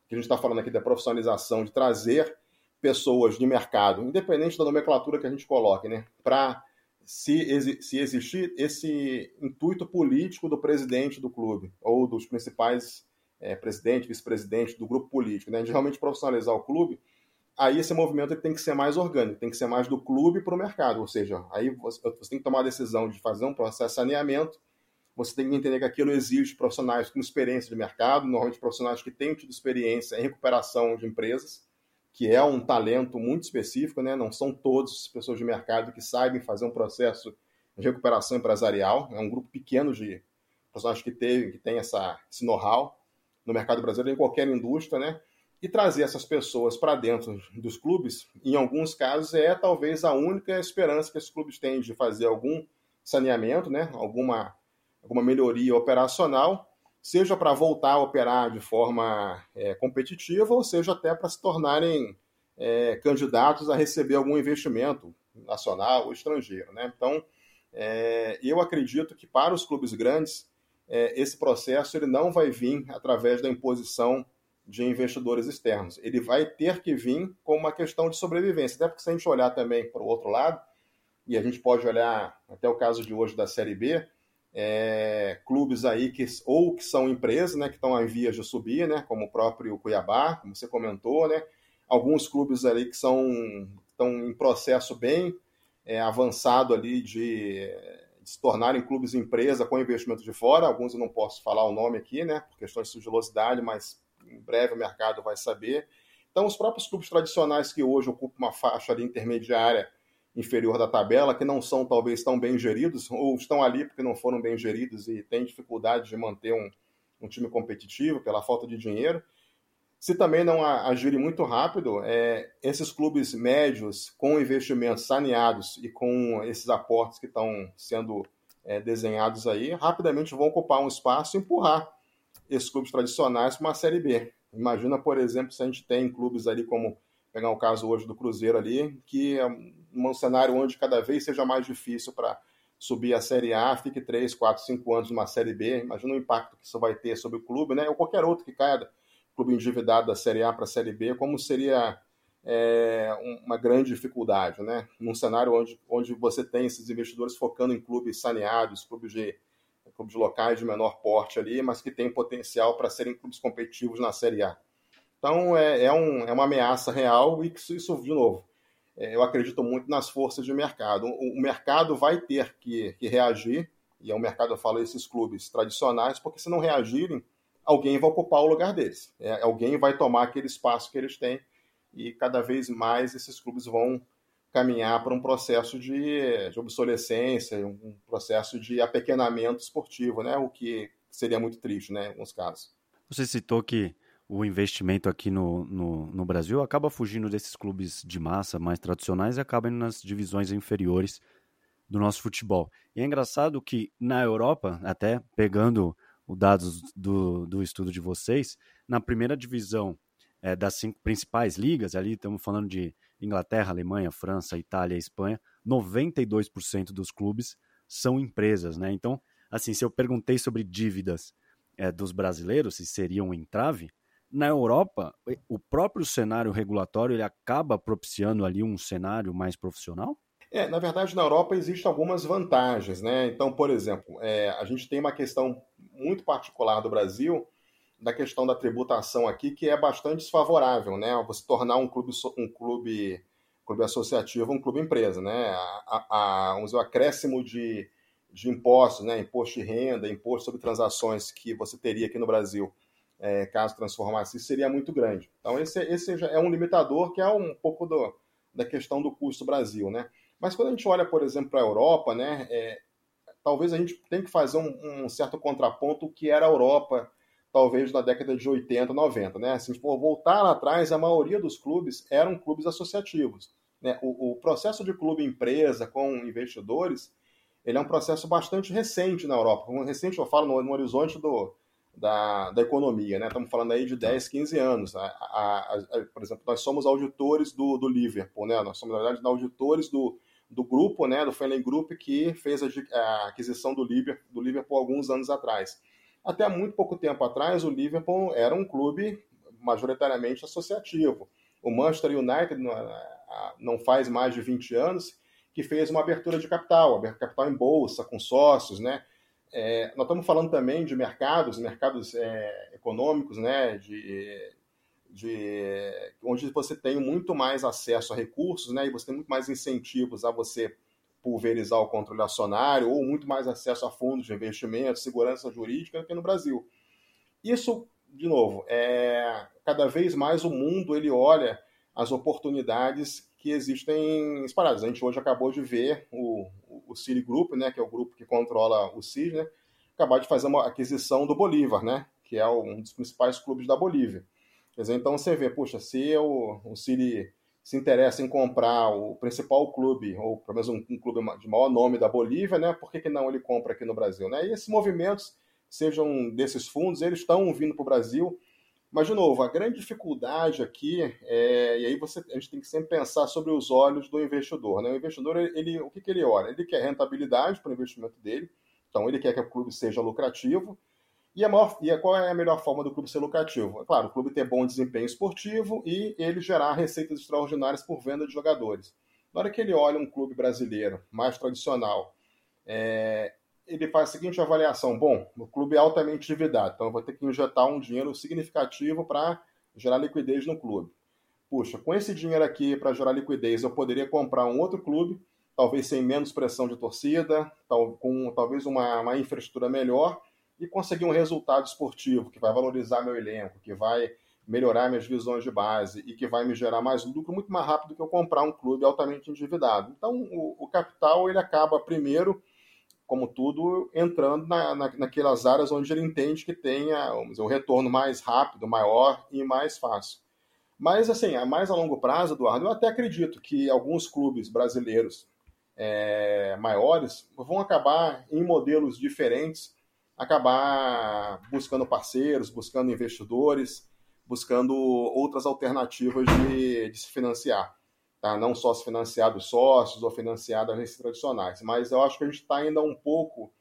que a gente está falando aqui da profissionalização, de trazer pessoas de mercado, independente da nomenclatura que a gente coloque, né, para se, se existir esse intuito político do presidente do clube, ou dos principais é, presidentes, vice-presidentes do grupo político, né, de realmente profissionalizar o clube, aí esse movimento tem que ser mais orgânico, tem que ser mais do clube para o mercado. Ou seja, aí você, você, tem que tomar a decisão de fazer um processo de saneamento, você tem que entender que aquilo exige profissionais com experiência de mercado, normalmente profissionais que têm tido experiência em recuperação de empresas, que é um talento muito específico, né? não são todas pessoas de mercado que sabem fazer um processo de recuperação empresarial, é um grupo pequeno de profissionais que, teve, que tem essa, esse know-how no mercado brasileiro, em qualquer indústria, né? e trazer essas pessoas para dentro dos clubes, em alguns casos, é talvez a única esperança que esses clubes têm de fazer algum saneamento, né? alguma, alguma melhoria operacional, seja para voltar a operar de forma é, competitiva, ou seja até para se tornarem é, candidatos a receber algum investimento nacional ou estrangeiro. Né? Então, é, eu acredito que para os clubes grandes, é, esse processo ele não vai vir através da imposição de investidores externos. Ele vai ter que vir com uma questão de sobrevivência. Até porque se a gente olhar também para o outro lado, e a gente pode olhar até o caso de hoje da Série B, é, clubes aí que ou que são empresas, né, que estão em vias de subir, né, como o próprio Cuiabá, como você comentou, né, alguns clubes ali que são estão em processo bem é, avançado ali de, de, se tornarem clubes empresa com investimento de fora. Alguns eu não posso falar o nome aqui, né, por questões de sigilosidade, mas em breve o mercado vai saber. Então, os próprios clubes tradicionais que hoje ocupam uma faixa ali intermediária inferior da tabela, que não são talvez tão bem geridos, ou estão ali porque não foram bem geridos e têm dificuldade de manter um, um time competitivo pela falta de dinheiro. Se também não agirem muito rápido, é, esses clubes médios com investimentos saneados e com esses aportes que estão sendo é, desenhados aí, rapidamente vão ocupar um espaço e empurrar esses clubes tradicionais para uma Série B. Imagina, por exemplo, se a gente tem clubes ali como, pegar o caso hoje do Cruzeiro ali, que é um cenário onde cada vez seja mais difícil para subir a Série A, fique 3, 4, 5 anos numa Série B. Imagina o impacto que isso vai ter sobre o clube, né? Ou qualquer outro que caia, clube endividado da Série A para a Série B, como seria é, uma grande dificuldade, né? Num cenário onde, onde você tem esses investidores focando em clubes saneados, clubes de clubes locais de menor porte ali, mas que têm potencial para serem clubes competitivos na Série A. Então é, é, um, é uma ameaça real e isso, isso de novo, eu acredito muito nas forças de mercado. O, o mercado vai ter que, que, reagir, e é o mercado, eu falo, esses clubes tradicionais, porque se não reagirem, alguém vai ocupar o lugar deles. É, alguém vai tomar aquele espaço que eles têm e cada vez mais esses clubes vão caminhar para um processo de, de obsolescência, um processo de apequenamento esportivo, né? o que seria muito triste né, em alguns casos. Você citou que o investimento aqui no, no, no, Brasil acaba fugindo desses clubes de massa mais tradicionais e acaba indo nas divisões inferiores do nosso futebol. E é engraçado que na Europa, até pegando os dados do, do estudo de vocês, na primeira divisão é, das cinco principais ligas, ali estamos falando de Inglaterra, Alemanha, França, Itália Espanha, 92% dos clubes são empresas, né? Então, assim, se eu perguntei sobre dívidas é, dos brasileiros, se seriam um entrave, na Europa, o próprio cenário regulatório ele acaba propiciando ali um cenário mais profissional? É, na verdade, na Europa existem algumas vantagens, né? Então, por exemplo, é, a gente tem uma questão muito particular do Brasil, da questão da tributação aqui, que é bastante desfavorável, né? Você tornar um clube, um clube, clube associativo um clube empresa, né? A, a, a, o acréscimo de, de impostos, né? Imposto de renda, imposto sobre transações que você teria aqui no Brasil, é, caso transformasse seria muito grande. Então, esse, esse é um limitador que é um pouco do, da questão do custo Brasil, né? Mas quando a gente olha, por exemplo, para a Europa, né? É, talvez a gente tenha que fazer um, um certo contraponto que era a Europa talvez na década de 80, 90. Né? Se a gente for voltar lá atrás, a maioria dos clubes eram clubes associativos. Né? O, o processo de clube-empresa com investidores ele é um processo bastante recente na Europa. Recente, eu falo, no, no horizonte do, da, da economia. Né? Estamos falando aí de 10, 15 anos. A, a, a, por exemplo, nós somos auditores do, do Liverpool. Né? Nós somos, na verdade, auditores do, do grupo, né, do Fenley Group, que fez a, aquisição do Liverpool, do Liverpool alguns anos atrás. Até muito pouco tempo atrás, o Liverpool era um clube majoritariamente associativo. O Manchester United não faz mais de 20 anos que fez uma abertura de capital, abertura de capital em bolsa, com sócios, né? É, nós estamos falando também de mercados, mercados é, econômicos, né? De, de, onde você tem muito mais acesso a recursos, né? E você tem muito mais incentivos a você pulverizar o controle acionário ou muito mais acesso a fundos de investimento, segurança jurídica do que no Brasil. Isso, de novo, é cada vez mais o mundo ele olha as oportunidades que existem espalhadas. A gente hoje acabou de ver o, o Citigroup, né, que é o grupo que controla o CIS, né, acabar de fazer uma aquisição do Bolívar, né, que é um dos principais clubes da Bolívia. Quer dizer, então você vê, puxa, se o, Citi se interessa em comprar o principal clube, ou pelo menos um, um, clube de maior nome da Bolívia, né? Por que, que não ele compra aqui no Brasil? Né? E esses movimentos, sejam desses fundos, eles estão vindo para o Brasil. Mas, de novo, a grande dificuldade aqui, é, e aí você, a gente tem que sempre pensar sobre os olhos do investidor. Né? O investidor, ele, o que, que ele olha? Ele quer rentabilidade para o investimento dele, então ele quer que o clube seja lucrativo, e, a maior, e qual é a melhor forma do clube ser lucrativo? É claro, o clube ter bom desempenho esportivo e ele gerar receitas extraordinárias por venda de jogadores. Na hora que ele olha um clube brasileiro mais tradicional, é, ele faz a seguinte avaliação: bom, o clube é altamente endividado, então eu vou ter que injetar um dinheiro significativo para gerar liquidez no clube. Puxa, com esse dinheiro aqui para gerar liquidez, eu poderia comprar um outro clube, talvez sem menos pressão de torcida, tal, com talvez uma, uma infraestrutura melhor e conseguir um resultado esportivo que vai valorizar meu elenco, que vai melhorar minhas visões de base e que vai me gerar mais lucro muito mais rápido que eu comprar um clube altamente endividado. Então, o, o capital ele acaba primeiro, como tudo, entrando na, na, naquelas áreas onde ele entende que tenha um retorno mais rápido, maior e mais fácil. Mas, assim, a mais a longo prazo, Eduardo, eu até acredito que alguns clubes brasileiros é, maiores vão acabar em modelos diferentes acabar buscando parceiros, buscando investidores, buscando outras alternativas de, de se financiar. Tá? Não só se financiar dos sócios ou financiar das agências tradicionais. Mas eu acho que a gente está ainda um pouco,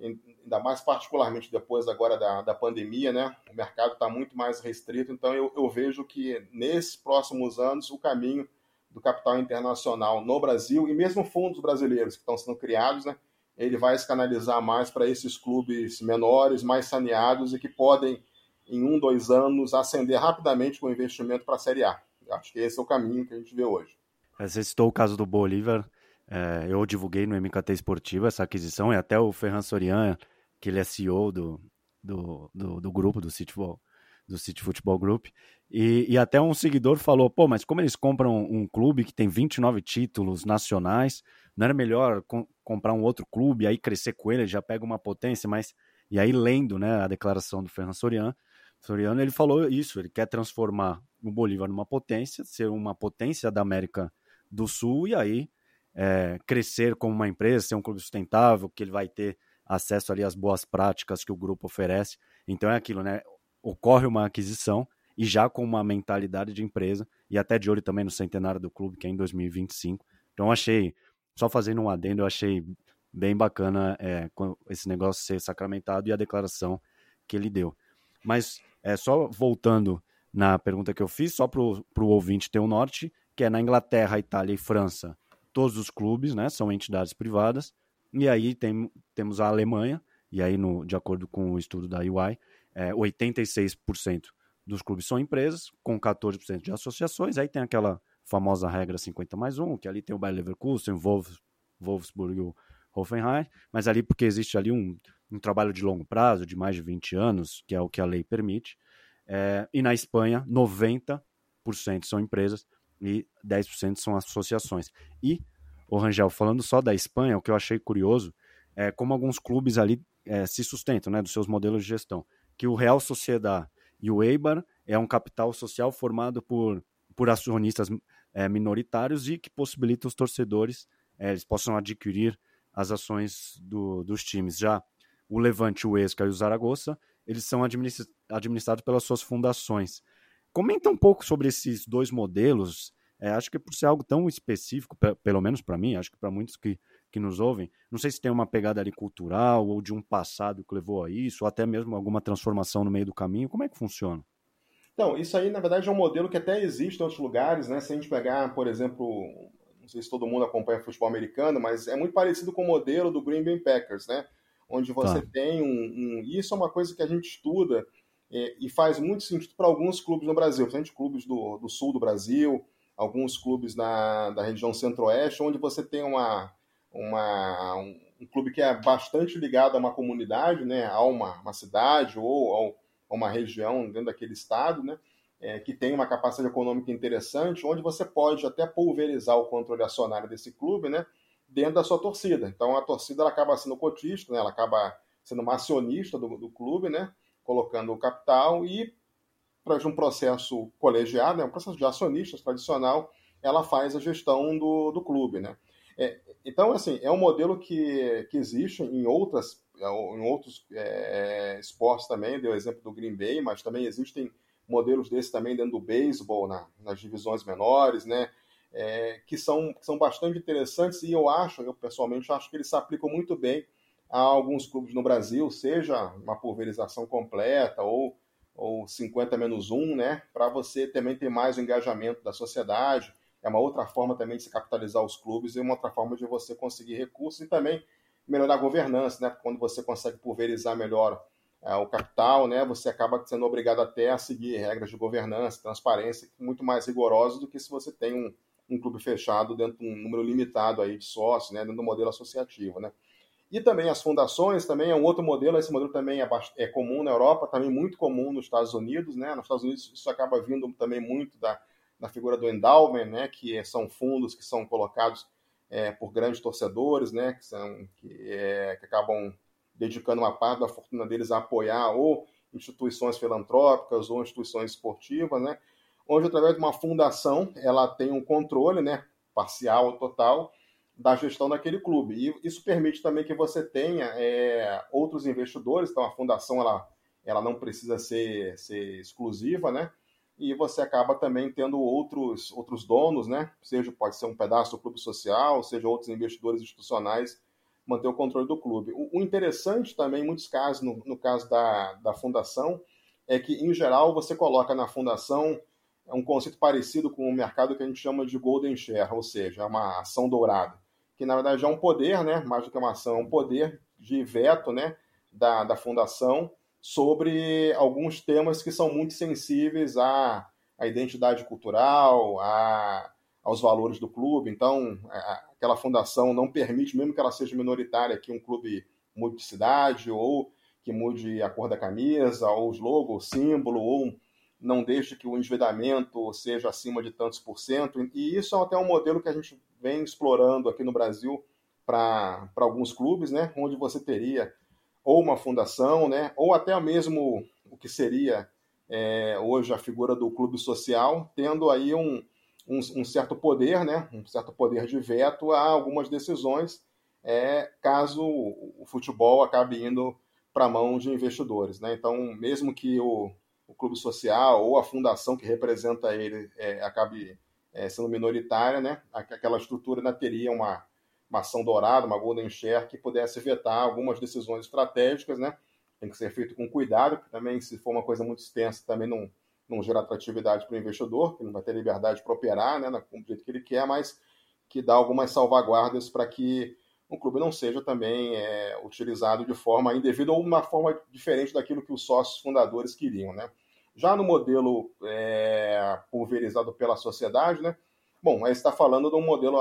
ainda mais particularmente depois agora da, da pandemia, né? o mercado está muito mais restrito, então eu, eu vejo que nesses próximos anos o caminho do capital internacional no Brasil e mesmo fundos brasileiros que estão sendo criados, né, ele vai se canalizar mais para esses clubes menores, mais saneados e que podem, em um, dois anos, ascender rapidamente com investimento para a Série A. Acho que esse é o caminho que a gente vê hoje. Você citou o caso do Bolívar. É, eu divulguei no MKT Esportivo essa aquisição e até o Ferran Sorian, que ele é CEO do, do, do, do grupo, do City, do City Football Group. E, e, até um seguidor falou: pô, mas como eles compram um clube que tem 29 títulos nacionais, não era melhor com, comprar um outro clube, aí crescer com ele, já pega uma potência, mas. E aí, lendo né, a declaração do Fernando Soriano, Soriano, ele falou isso: ele quer transformar o Bolívar numa potência, ser uma potência da América do Sul, e aí é, crescer como uma empresa, ser um clube sustentável, que ele vai ter acesso ali às boas práticas que o grupo oferece. Então é aquilo, né? Ocorre uma aquisição e já com uma mentalidade de empresa e até de olho também no centenário do clube, que é em 2025. Então achei, só fazendo um adendo, eu achei bem bacana é, esse negócio ser sacramentado e a declaração que ele deu. Mas é só voltando na pergunta que eu fiz, só para o ouvinte ter um norte, que é na Inglaterra, Itália e França, todos os clubes, né, são entidades privadas, e aí tem, temos a Alemanha, e aí, no, de acordo com o estudo da UI, é, 86% dos clubes são empresas, com 14% de associações, aí tem aquela famosa regra 50 mais 1, que ali tem o Bayer Leverkusen, Wolfs, Wolfsburg e o Hoffenheim, mas ali porque existe ali um, um trabalho de longo prazo, de mais de 20 anos, que é o que a lei permite, é, e na Espanha, 90% são empresas, e 10% são associações. E, o Rangel, falando só da Espanha, o que eu achei curioso é como alguns clubes ali é, se sustentam, né, dos seus modelos de gestão, que o Real Sociedade e o Eibar é um capital social formado por, por acionistas é, minoritários e que possibilita os torcedores é, eles possam adquirir as ações do, dos times. Já o Levante, o Esca e o Zaragoza, eles são administrados pelas suas fundações. Comenta um pouco sobre esses dois modelos. É, acho que por ser algo tão específico, pelo menos para mim, acho que para muitos que, que nos ouvem, não sei se tem uma pegada ali cultural ou de um passado que levou a isso, ou até mesmo alguma transformação no meio do caminho. Como é que funciona? Então, isso aí, na verdade, é um modelo que até existe em outros lugares, né? Se a gente pegar, por exemplo, não sei se todo mundo acompanha futebol americano, mas é muito parecido com o modelo do Green Bay Packers, né? Onde você tá. tem um, um. Isso é uma coisa que a gente estuda é, e faz muito sentido para alguns clubes no Brasil, principalmente clubes do, do sul do Brasil, alguns clubes na, da região centro-oeste, onde você tem uma, uma, um, um, clube que é bastante ligado a uma comunidade, né, a uma, uma cidade ou a uma região dentro daquele estado, né, é, que tem uma capacidade econômica interessante, onde você pode até pulverizar o controle acionário desse clube né, dentro da sua torcida. Então a torcida ela acaba sendo cotista, né, ela acaba sendo uma acionista do, do clube, né, colocando o capital e, para um processo colegiado, né, um processo de acionistas tradicional, ela faz a gestão do, do clube. Né? É, então, assim, é um modelo que, que existe em outras em outros é, esportes também, deu o exemplo do Green Bay, mas também existem modelos desses também dentro do beisebol, na, nas divisões menores, né? É, que, são, que são bastante interessantes e eu acho, eu pessoalmente acho que eles se aplicam muito bem a alguns clubes no Brasil, seja uma pulverização completa ou, ou 50 menos 1, né, para você também ter mais o engajamento da sociedade. É uma outra forma também de se capitalizar os clubes e uma outra forma de você conseguir recursos e também melhorar a governança, né? Quando você consegue pulverizar melhor é, o capital, né? Você acaba sendo obrigado até a seguir regras de governança, transparência muito mais rigorosas do que se você tem um, um clube fechado dentro de um número limitado aí de sócios, né? Dentro do modelo associativo, né? E também as fundações, também é um outro modelo, esse modelo também é, é, comum na Europa, também muito comum nos Estados Unidos, né? Nos Estados Unidos isso acaba vindo também muito da, da figura do endowment, né? Que são fundos que são colocados é, por grandes torcedores, né? Que, são, que, é, que acabam dedicando uma parte da fortuna deles a apoiar ou instituições filantrópicas ou instituições esportivas, né? Onde através de uma fundação ela tem um controle, né? Parcial ou total da gestão daquele clube. E isso permite também que você tenha é, outros investidores, então a fundação ela, ela não precisa ser, ser exclusiva, né? E você acaba também tendo outros, outros donos, né? Seja pode ser um pedaço do clube social, seja outros investidores institucionais manter o controle do clube. O, interessante também, em muitos casos, no, no caso da, da fundação, é que, em geral, você coloca na fundação um conceito parecido com o mercado que a gente chama de golden share, ou seja, uma ação dourada que na verdade é um poder, né, mais do que uma ação, é um poder de veto né, da, da fundação sobre alguns temas que são muito sensíveis à, à identidade cultural, à, aos valores do clube. Então, a, aquela fundação não permite, mesmo que ela seja minoritária, que um clube mude de cidade ou que mude a cor da camisa, ou os logos, o símbolo, ou não deixe que o endividamento seja acima de tantos por cento. E isso é até um modelo que a gente vem explorando aqui no Brasil para alguns clubes, né? Onde você teria ou uma fundação, né? Ou até mesmo o que seria é, hoje a figura do clube social, tendo aí um, um, um, certo poder, né? Um certo poder de veto a algumas decisões, é, caso o futebol acabe indo para a mão de investidores, né? Então, mesmo que o o clube social ou a fundação que representa ele é, acabe é, sendo minoritária, né? Aquela estrutura ainda teria uma, uma ação dourada, uma golden share que pudesse vetar algumas decisões estratégicas, né? Tem que ser feito com cuidado, que também se for uma coisa muito extensa também não, não gera atratividade para o investidor, que não vai ter liberdade para operar, né? Do jeito que ele quer, mas que dá algumas salvaguardas para que o clube não seja também é, utilizado de forma indevida ou uma forma diferente daquilo que os sócios fundadores queriam, né? Já no modelo é, pulverizado pela sociedade, né? Bom, aí está falando de um modelo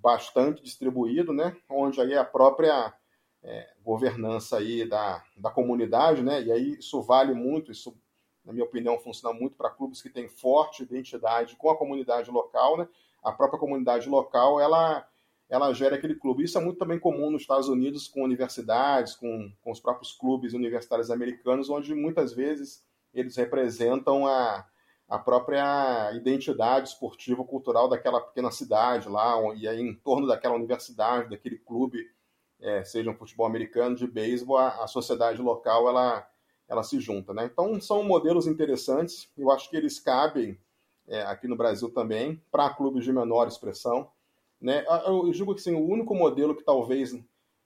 bastante distribuído, né? Onde aí a própria é, governança aí da, da comunidade, né? E aí isso vale muito, isso na minha opinião funciona muito para clubes que têm forte identidade com a comunidade local, né? A própria comunidade local, ela ela gera aquele clube. Isso é muito também comum nos Estados Unidos com universidades, com, com os próprios clubes universitários americanos, onde muitas vezes eles representam a, a própria identidade esportiva cultural daquela pequena cidade lá, e aí em torno daquela universidade, daquele clube, é, seja um futebol americano, de beisebol, a, a, sociedade local ela, ela se junta. Né? Então são modelos interessantes, eu acho que eles cabem é, aqui no Brasil também, para clubes de menor expressão. Né? Eu digo que assim, o único modelo que talvez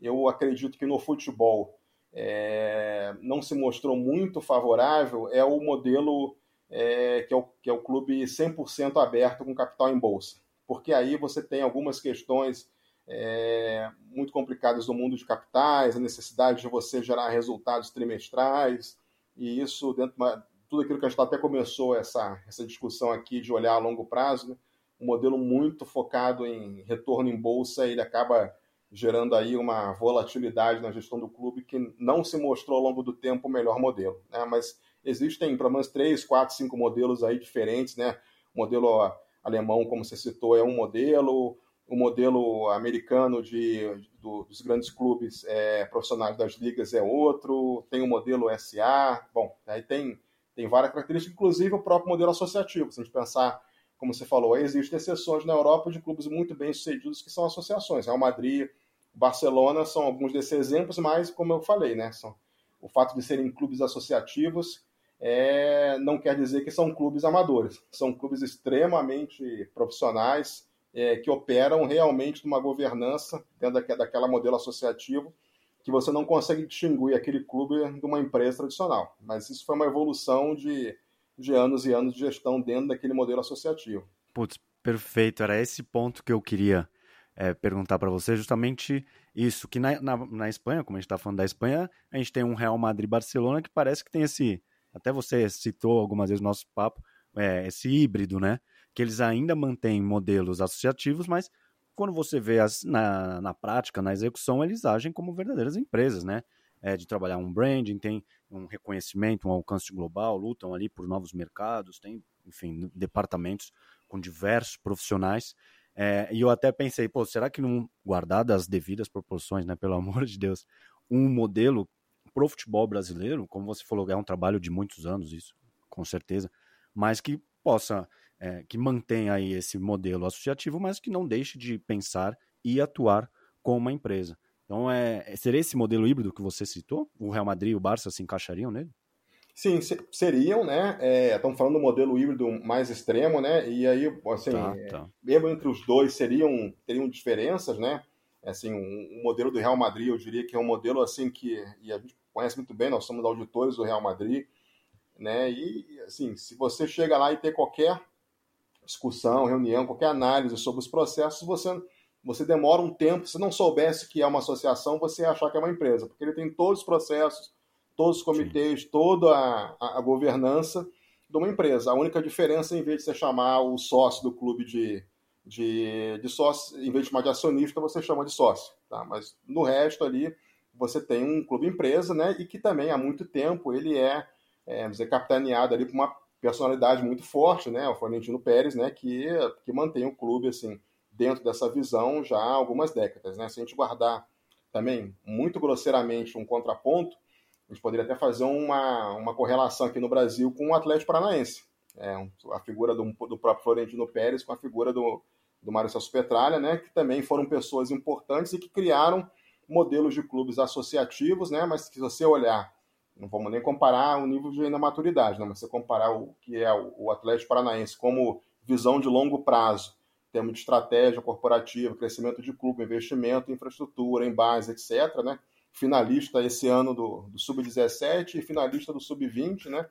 eu acredito que no futebol é, não se mostrou muito favorável é o modelo é, que, é o, que é o clube 100% aberto com capital em bolsa. Porque aí você tem algumas questões é, muito complicadas do mundo de capitais, a necessidade de você gerar resultados trimestrais, e isso dentro de tudo aquilo que a gente até começou essa, essa discussão aqui de olhar a longo prazo, né? Um modelo muito focado em retorno em bolsa, ele acaba gerando aí uma volatilidade na gestão do clube que não se mostrou ao longo do tempo o melhor modelo. Né? Mas existem pelo menos três, quatro, cinco modelos aí diferentes, né? O modelo alemão, como você citou, é um modelo, o modelo americano de, do, dos grandes clubes é, profissionais das ligas é outro, tem o modelo SA, bom, aí tem, tem várias características, inclusive o próprio modelo associativo, se a gente pensar como você falou, existem exceções na Europa de clubes muito bem sucedidos que são associações. Real Madrid, Barcelona são alguns desses exemplos, mas, como eu falei, né, são, o fato de serem clubes associativos é, não quer dizer que são clubes amadores. São clubes extremamente profissionais é, que operam realmente numa governança dentro daquela modelo associativo que você não consegue distinguir aquele clube de uma empresa tradicional. Mas isso foi uma evolução de de anos e anos de gestão dentro daquele modelo associativo. Putz, perfeito. Era esse ponto que eu queria é, perguntar para você, justamente isso, que na, na, na Espanha, como a gente está falando da Espanha, a gente tem um Real Madrid-Barcelona que parece que tem esse, até você citou algumas vezes no nosso papo, é, esse híbrido, né? Que eles ainda mantêm modelos associativos, mas quando você vê as, na, na prática, na execução, eles agem como verdadeiras empresas, né? É, de trabalhar um branding, tem um reconhecimento, um alcance global, lutam ali por novos mercados, tem, enfim, departamentos com diversos profissionais. É, e eu até pensei, pô, será que não guardar as devidas proporções, né, pelo amor de Deus, um modelo pro futebol brasileiro, como você falou, é um trabalho de muitos anos isso, com certeza, mas que possa, é, que mantenha aí esse modelo associativo, mas que não deixe de pensar e atuar como uma empresa. Então, é, é, seria esse modelo híbrido que você citou? O Real Madrid e o Barça se encaixariam nele? Sim, seriam, né? É, estamos falando do modelo híbrido mais extremo, né? E aí, assim, tá, tá. mesmo entre os dois seriam teriam diferenças, né? Assim, um, um, modelo do Real Madrid, eu diria que é um modelo assim que e a gente conhece muito bem, nós somos auditores do Real Madrid, né? E assim, se você chega lá e ter qualquer discussão, reunião, qualquer análise sobre os processos, você você demora um tempo, se não soubesse que é uma associação, você ia achar que é uma empresa, porque ele tem todos os processos, todos os comitês, Sim. toda a, a, a, governança de uma empresa. A única diferença, em vez de você chamar o sócio do clube de, de, de sócio, em vez de chamar de acionista, você chama de sócio. Tá? Mas no resto ali, você tem um clube empresa, né? E que também há muito tempo ele é, é dizer, capitaneado ali por uma personalidade muito forte, né? O Florentino Pérez, né? Que, que mantém o clube assim dentro dessa visão já há algumas décadas, né? Se a gente guardar também muito grosseiramente um contraponto, a gente poderia até fazer uma, uma correlação aqui no Brasil com o Atlético Paranaense. É, a figura do, do próprio Florentino Pérez com a figura do, do Mário Celso Petralha, né, que também foram pessoas importantes e que criaram modelos de clubes associativos, né, mas se você olhar, não vamos nem comparar o nível de maturidade, né, mas se comparar o que é o Atlético Paranaense como visão de longo prazo, termos de estratégia corporativa, crescimento de clube, investimento, infraestrutura, em base, etc., né, finalista esse ano do, do Sub-17 e finalista do Sub-20, né,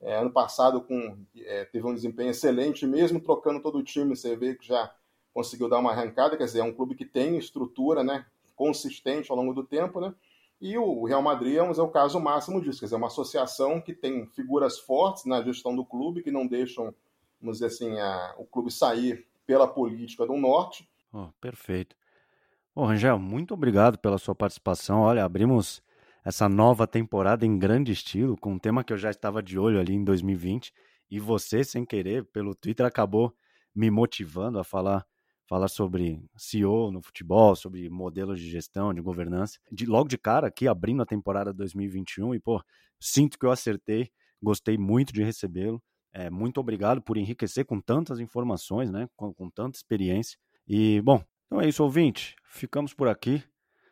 é, ano passado com, é, teve um desempenho excelente, mesmo trocando todo o time, você vê que já conseguiu dar uma arrancada, quer dizer, é um clube que tem estrutura, né, consistente ao longo do tempo, né, e o Real Madrid é, é o caso máximo disso, quer dizer, é uma associação que tem figuras fortes na gestão do clube, que não deixam, vamos dizer assim, a, o clube sair pela política do Norte. Oh, perfeito. Ô, Rangel, muito obrigado pela sua participação. Olha, abrimos essa nova temporada em grande estilo, com um tema que eu já estava de olho ali em 2020, e você, sem querer, pelo Twitter, acabou me motivando a falar falar sobre CEO no futebol, sobre modelos de gestão, de governança. De, logo de cara, aqui abrindo a temporada 2021, e pô, sinto que eu acertei, gostei muito de recebê-lo. É, muito obrigado por enriquecer com tantas informações, né? Com, com tanta experiência. E, bom, então é isso, ouvinte. Ficamos por aqui.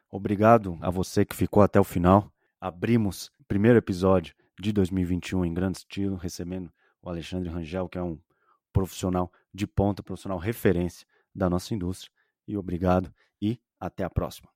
Obrigado a você que ficou até o final. Abrimos o primeiro episódio de 2021 em grande estilo, recebendo o Alexandre Rangel, que é um profissional de ponta, profissional referência da nossa indústria. E obrigado e até a próxima.